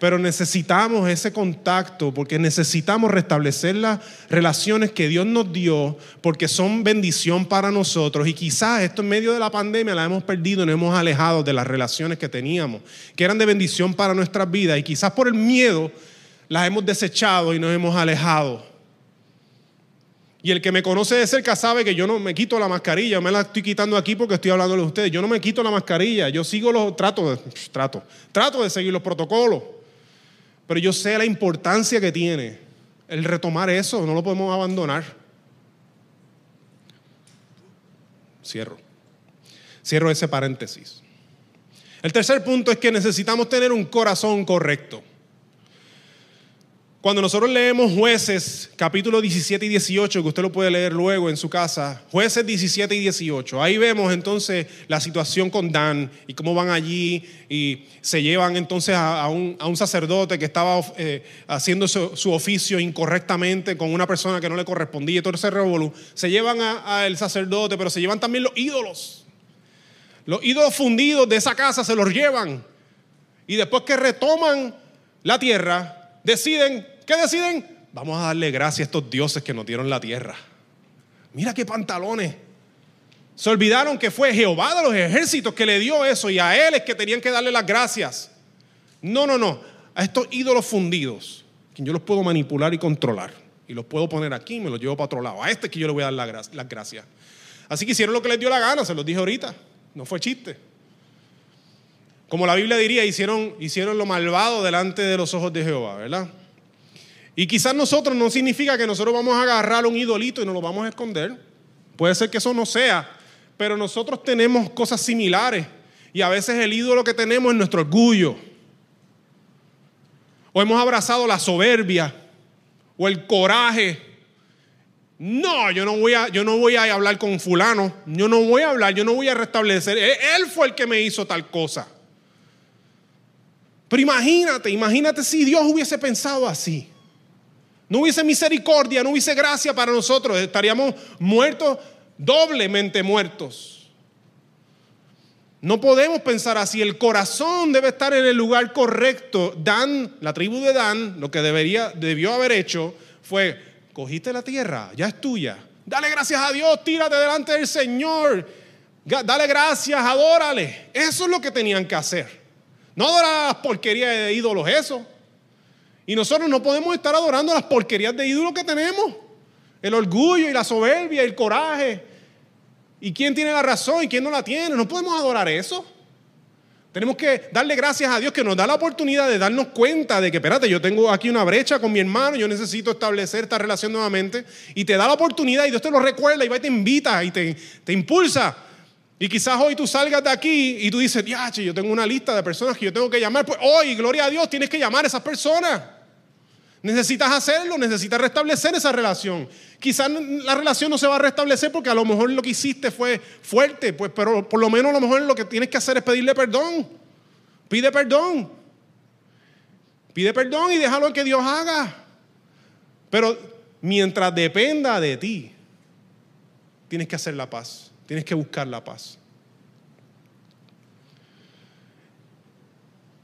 Pero necesitamos ese contacto porque necesitamos restablecer las relaciones que Dios nos dio porque son bendición para nosotros. Y quizás esto en medio de la pandemia la hemos perdido nos hemos alejado de las relaciones que teníamos, que eran de bendición para nuestras vidas. Y quizás por el miedo las hemos desechado y nos hemos alejado. Y el que me conoce de cerca sabe que yo no me quito la mascarilla, me la estoy quitando aquí porque estoy hablando de ustedes. Yo no me quito la mascarilla, yo sigo los trato, trato, trato de seguir los protocolos. Pero yo sé la importancia que tiene el retomar eso, no lo podemos abandonar. Cierro. Cierro ese paréntesis. El tercer punto es que necesitamos tener un corazón correcto. Cuando nosotros leemos jueces capítulo 17 y 18, que usted lo puede leer luego en su casa, jueces 17 y 18, ahí vemos entonces la situación con Dan y cómo van allí y se llevan entonces a, un, sacerdote que estaba eh, haciendo su, oficio incorrectamente con una persona que no le correspondía, todo ese revolú. Se llevan al sacerdote, pero se llevan también los ídolos. Los ídolos fundidos de esa casa se los llevan. Y después que retoman la tierra, deciden ¿Qué deciden? Vamos a darle gracias a estos dioses que nos dieron la tierra. Mira qué pantalones. Se olvidaron que fue Jehová de los ejércitos que le dio eso y a él es que tenían que darle las gracias. No, no, no. A estos ídolos fundidos, que yo los puedo manipular y controlar. Y los puedo poner aquí y me los llevo para otro lado. A este es que yo le voy a dar las gracias. Así que hicieron lo que les dio la gana, se los dije ahorita. No fue chiste. Como la Biblia diría, hicieron, hicieron lo malvado delante de los ojos de Jehová, ¿verdad? Y quizás nosotros no significa que nosotros vamos a agarrar un idolito y nos lo vamos a esconder. Puede ser que eso no sea, pero nosotros tenemos cosas similares. Y a veces el ídolo que tenemos es nuestro orgullo. O hemos abrazado la soberbia o el coraje. No, yo no voy a, yo no voy a hablar con fulano. Yo no voy a hablar, yo no voy a restablecer. Él fue el que me hizo tal cosa. Pero imagínate, imagínate si Dios hubiese pensado así. No hubiese misericordia, no hubiese gracia para nosotros, estaríamos muertos, doblemente muertos. No podemos pensar así, el corazón debe estar en el lugar correcto. Dan, la tribu de Dan, lo que debería, debió haber hecho fue, cogiste la tierra, ya es tuya. Dale gracias a Dios, tírate delante del Señor. Dale gracias, adórale. Eso es lo que tenían que hacer. No adorar las porquerías de ídolos, eso. Y nosotros no podemos estar adorando las porquerías de ídolos que tenemos. El orgullo y la soberbia, el coraje. ¿Y quién tiene la razón y quién no la tiene? No podemos adorar eso. Tenemos que darle gracias a Dios que nos da la oportunidad de darnos cuenta de que, espérate, yo tengo aquí una brecha con mi hermano, yo necesito establecer esta relación nuevamente. Y te da la oportunidad y Dios te lo recuerda y va y te invita y te, te impulsa. Y quizás hoy tú salgas de aquí y tú dices, che, yo tengo una lista de personas que yo tengo que llamar. Pues hoy, gloria a Dios, tienes que llamar a esas personas. Necesitas hacerlo, necesitas restablecer esa relación. Quizás la relación no se va a restablecer porque a lo mejor lo que hiciste fue fuerte, pues, pero por lo menos a lo mejor lo que tienes que hacer es pedirle perdón. Pide perdón. Pide perdón y déjalo que Dios haga. Pero mientras dependa de ti, tienes que hacer la paz, tienes que buscar la paz.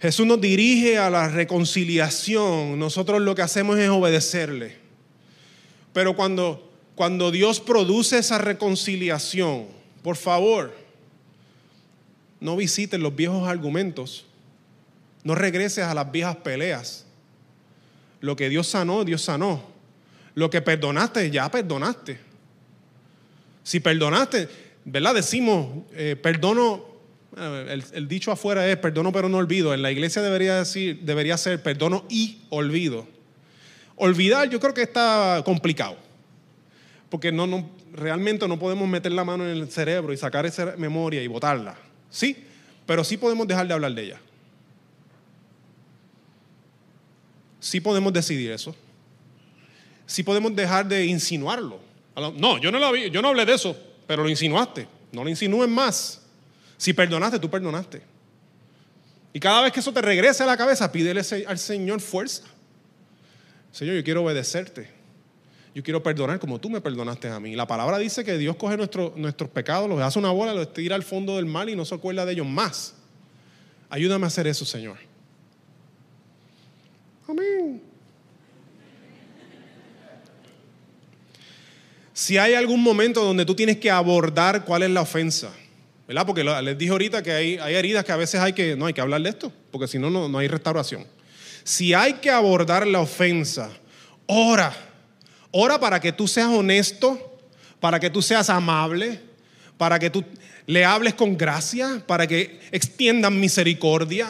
Jesús nos dirige a la reconciliación. Nosotros lo que hacemos es obedecerle. Pero cuando, cuando Dios produce esa reconciliación, por favor, no visites los viejos argumentos. No regreses a las viejas peleas. Lo que Dios sanó, Dios sanó. Lo que perdonaste, ya perdonaste. Si perdonaste, ¿verdad? Decimos, eh, perdono el, dicho afuera es perdono pero no olvido. En la iglesia debería, decir, debería ser perdono y olvido. Olvidar yo creo que está complicado. Porque no, no, realmente no podemos meter la mano en el cerebro y sacar esa memoria y botarla. Sí, pero sí podemos dejar de hablar de ella. Sí podemos decidir eso. Sí podemos dejar de insinuarlo. No, yo no, lo vi, yo no hablé de eso, pero lo insinuaste. No lo insinúes más. Si perdonaste, tú perdonaste. Y cada vez que eso te regrese a la cabeza, pídele al Señor fuerza. Señor, yo quiero obedecerte. Yo quiero perdonar como tú me perdonaste a mí. La palabra dice que Dios coge nuestros pecados, los hace una bola, los tira al fondo del mal y no se acuerda de ellos más. Ayúdame a hacer eso, Señor. Amén. Si hay algún momento donde tú tienes que abordar cuál es la ofensa, ¿verdad? Porque les dije ahorita que hay, heridas que a veces hay que, no hay que hablar de esto, porque si no, no hay restauración. Si hay que abordar la ofensa, ora. Ora para que tú seas honesto, para que tú seas amable, para que tú le hables con gracia, para que extiendan misericordia.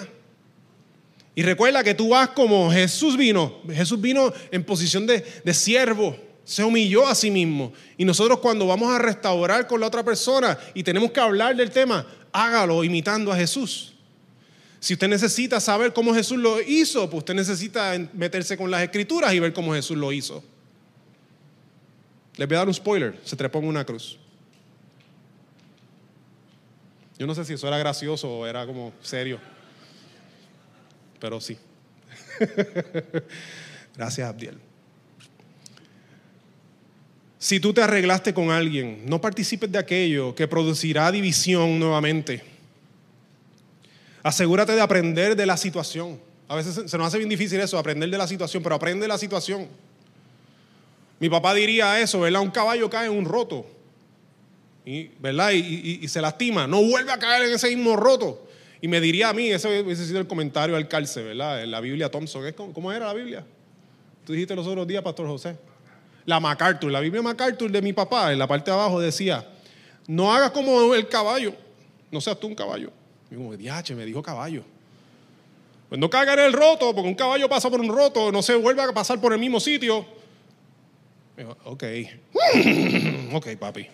Y recuerda que tú vas como Jesús vino. Jesús vino en posición de, de siervo se humilló a sí mismo. Y nosotros cuando vamos a restaurar con la otra persona y tenemos que hablar del tema, hágalo imitando a Jesús. Si usted necesita saber cómo Jesús lo hizo, pues usted necesita meterse con las escrituras y ver cómo Jesús lo hizo. Les voy a dar un spoiler, se trepó en una cruz. Yo no sé si eso era gracioso o era como serio, pero sí. Gracias, Abdiel. Si tú te arreglaste con alguien, no participes de aquello que producirá división nuevamente. Asegúrate de aprender de la situación. A veces se nos hace bien difícil eso, aprender de la situación, pero aprende de la situación. Mi papá diría eso, ¿verdad? Un caballo cae en un roto, y, ¿verdad? Y, se lastima, no vuelve a caer en ese mismo roto. Y me diría a mí, ese hubiese sido el comentario al calce, ¿verdad? En la Biblia Thompson, ¿cómo era la Biblia? Tú dijiste los otros días, Pastor José la MacArthur, la Biblia MacArthur de mi papá, en la parte de abajo decía, no hagas como el caballo, no seas tú un caballo. Y como, diache, me dijo caballo. Pues no caiga en el roto, porque un caballo pasa por un roto, no se vuelve a pasar por el mismo sitio. Dijo, ok, ok, papi.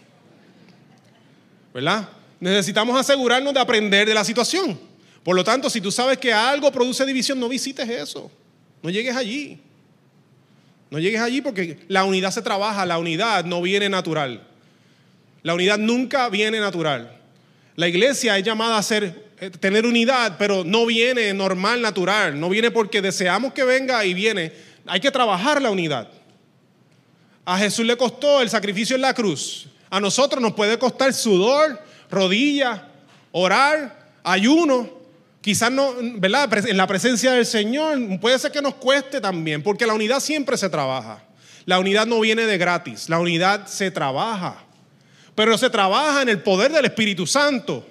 ¿Verdad? Necesitamos asegurarnos de aprender de la situación. Por lo tanto, si tú sabes que algo produce división, no visites eso. No llegues allí. No llegues allí porque la unidad se trabaja, la unidad no viene natural. La unidad nunca viene natural. La iglesia es llamada a ser, eh, tener unidad, pero no viene normal, natural. No viene porque deseamos que venga y viene. Hay que trabajar la unidad. A Jesús le costó el sacrificio en la cruz. A nosotros nos puede costar sudor, rodilla, orar, ayuno, Quizás no, ¿verdad? En la presencia del Señor puede ser que nos cueste también, porque la unidad siempre se trabaja. La unidad no viene de gratis, la unidad se trabaja. Pero se trabaja en el poder del Espíritu Santo.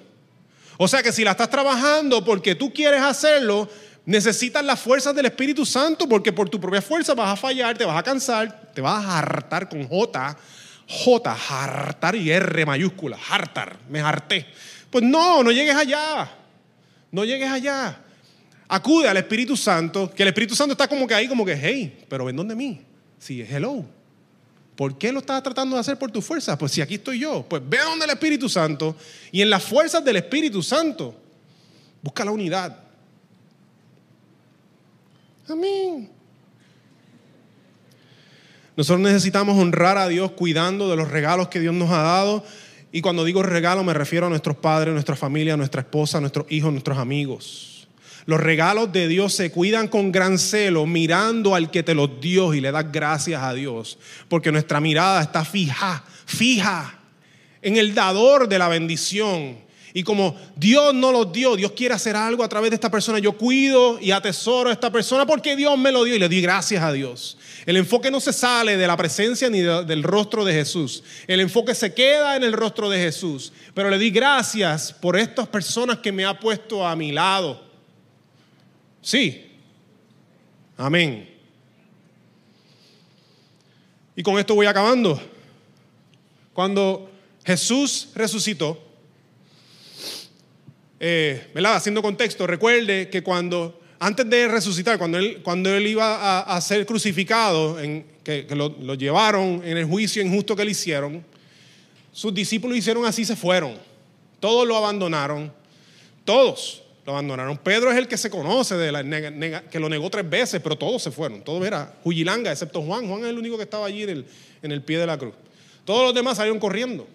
O sea que si la estás trabajando porque tú quieres hacerlo, necesitas las fuerzas del Espíritu Santo, porque por tu propia fuerza vas a fallar, te vas a cansar, te vas a hartar con J, J, hartar y R mayúscula, hartar, me harté. Pues no, no llegues allá. No llegues allá. Acude al Espíritu Santo, que el Espíritu Santo está como que ahí, como que, hey, pero ven donde mí. Sí, hello. ¿Por qué lo estás tratando de hacer por tu fuerza? Pues si aquí estoy yo, pues ve donde el Espíritu Santo y en las fuerzas del Espíritu Santo busca la unidad. Amén. Nosotros necesitamos honrar a Dios cuidando de los regalos que Dios nos ha dado y cuando digo regalo me refiero a nuestros padres, nuestra familia, nuestra esposa, nuestros hijos, nuestros amigos. Los regalos de Dios se cuidan con gran celo mirando al que te los dio y le das gracias a Dios. Porque nuestra mirada está fija, fija en el dador de la bendición. Y como Dios no los dio, Dios quiere hacer algo a través de esta persona. Yo cuido y atesoro a esta persona porque Dios me lo dio y le di gracias a Dios. El enfoque no se sale de la presencia ni del rostro de Jesús. El enfoque se queda en el rostro de Jesús. Pero le di gracias por estas personas que me ha puesto a mi lado. Sí. Amén. Y con esto voy acabando. Cuando Jesús resucitó, eh, Haciendo contexto, recuerde que cuando, antes de resucitar, cuando él, cuando él iba a, ser crucificado, en, que, lo, llevaron en el juicio injusto que le hicieron, sus discípulos hicieron así, se fueron. Todos lo abandonaron. Todos lo abandonaron. Pedro es el que se conoce, de la, que lo negó tres veces, pero todos se fueron. Todos era Huyilanga, excepto Juan. Juan es el único que estaba allí en el, en el pie de la cruz. Todos los demás salieron corriendo.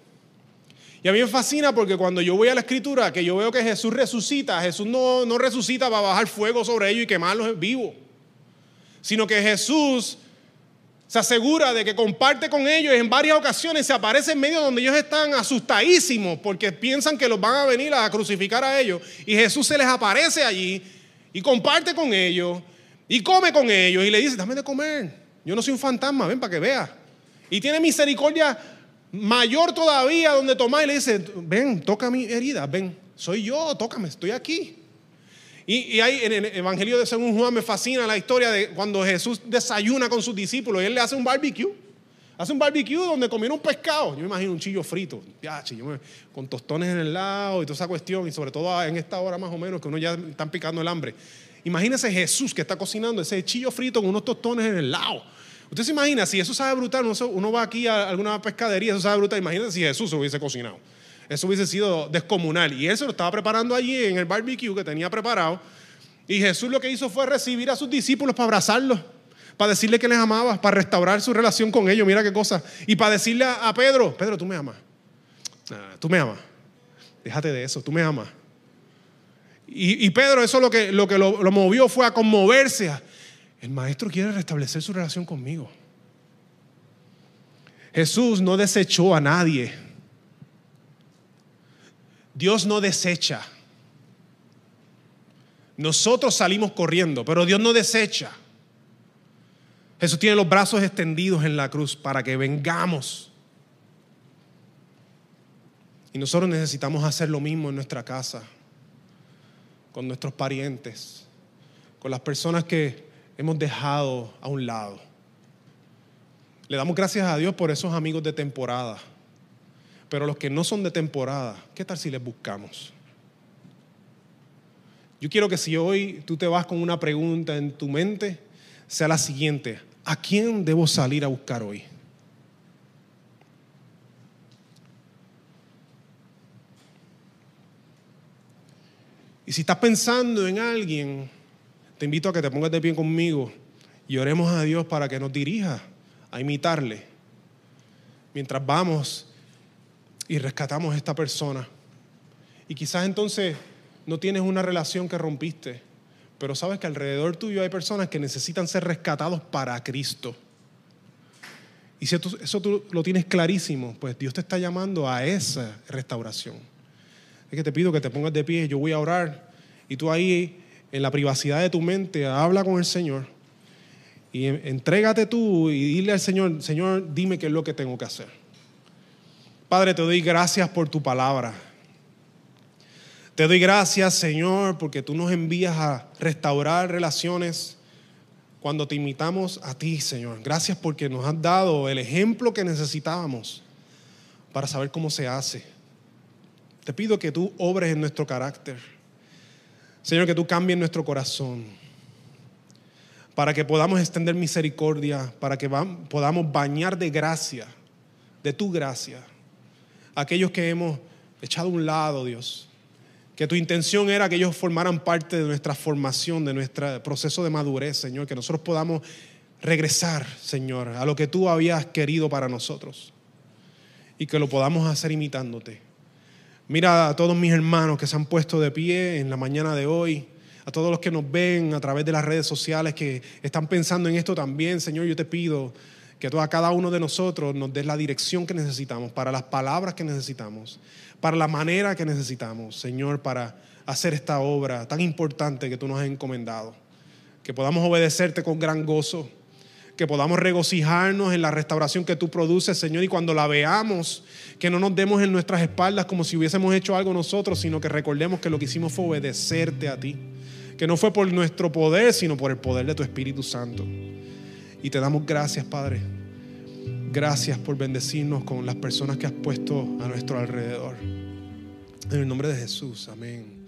Y a mí me fascina porque cuando yo voy a la escritura, que yo veo que Jesús resucita, Jesús no, no resucita para bajar fuego sobre ellos y quemarlos vivos, sino que Jesús se asegura de que comparte con ellos en varias ocasiones se aparece en medio donde ellos están asustadísimos porque piensan que los van a venir a crucificar a ellos. Y Jesús se les aparece allí y comparte con ellos y come con ellos y le dice, dame de comer. Yo no soy un fantasma, ven para que veas. Y tiene misericordia mayor todavía donde toma y le dice, ven, toca mi herida, ven, soy yo, tócame, estoy aquí. Y, ahí en el Evangelio de Según Juan me fascina la historia de cuando Jesús desayuna con sus discípulos y él le hace un barbecue. Hace un barbecue donde comieron un pescado. Yo me imagino un chillo frito, con tostones en el lado y toda esa cuestión. Y sobre todo en esta hora más o menos que uno ya está picando el hambre. Imagínese Jesús que está cocinando ese chillo frito con unos tostones en el lado. Usted se imagina, si eso sabe brutal, uno, va aquí a alguna pescadería, eso sabe brutal. Imagínese si Jesús se hubiese cocinado. Eso hubiese sido descomunal. Y él se lo estaba preparando allí en el barbecue que tenía preparado. Y Jesús lo que hizo fue recibir a sus discípulos para abrazarlos, para decirle que les amaba, para restaurar su relación con ellos. Mira qué cosa. Y para decirle a, Pedro, Pedro, tú me amas. tú me amas. Déjate de eso, tú me amas. Y, Pedro, eso lo que lo, que lo, movió fue a conmoverse. El maestro quiere restablecer su relación conmigo. Jesús no desechó a nadie. Dios no desecha. Nosotros salimos corriendo, pero Dios no desecha. Jesús tiene los brazos extendidos en la cruz para que vengamos. Y nosotros necesitamos hacer lo mismo en nuestra casa, con nuestros parientes, con las personas que hemos dejado a un lado. Le damos gracias a Dios por esos amigos de temporada pero los que no son de temporada, ¿qué tal si les buscamos? Yo quiero que si hoy tú te vas con una pregunta en tu mente, sea la siguiente, ¿a quién debo salir a buscar hoy? Y si estás pensando en alguien, te invito a que te pongas de pie conmigo y oremos a Dios para que nos dirija a imitarle. Mientras vamos y rescatamos a esta persona. Y quizás entonces no tienes una relación que rompiste, pero sabes que alrededor tuyo hay personas que necesitan ser rescatados para Cristo. Y si eso tú lo tienes clarísimo, pues Dios te está llamando a esa restauración. Es que te pido que te pongas de pie, yo voy a orar y tú ahí en la privacidad de tu mente habla con el Señor y entrégate tú y dile al Señor, Señor, dime qué es lo que tengo que hacer. Padre, te doy gracias por tu palabra. Te doy gracias, Señor, porque tú nos envías a restaurar relaciones cuando te imitamos a ti, Señor. Gracias porque nos has dado el ejemplo que necesitábamos para saber cómo se hace. Te pido que tú obres en nuestro carácter. Señor, que tú cambies nuestro corazón. Para que podamos extender misericordia, para que podamos bañar de gracia, de tu gracia aquellos que hemos echado a un lado, Dios. Que tu intención era que ellos formaran parte de nuestra formación, de nuestro proceso de madurez, Señor. Que nosotros podamos regresar, Señor, a lo que tú habías querido para nosotros. Y que lo podamos hacer imitándote. Mira a todos mis hermanos que se han puesto de pie en la mañana de hoy. A todos los que nos ven a través de las redes sociales que están pensando en esto también, Señor, yo te pido que a cada uno de nosotros nos des la dirección que necesitamos, para las palabras que necesitamos, para la manera que necesitamos, Señor, para hacer esta obra tan importante que tú nos has encomendado. Que podamos obedecerte con gran gozo, que podamos regocijarnos en la restauración que tú produces, Señor, y cuando la veamos, que no nos demos en nuestras espaldas como si hubiésemos hecho algo nosotros, sino que recordemos que lo que hicimos fue obedecerte a ti, que no fue por nuestro poder, sino por el poder de tu Espíritu Santo. Y te damos gracias, Padre. Gracias por bendecirnos con las personas que has puesto a nuestro alrededor. En el nombre de Jesús, amén.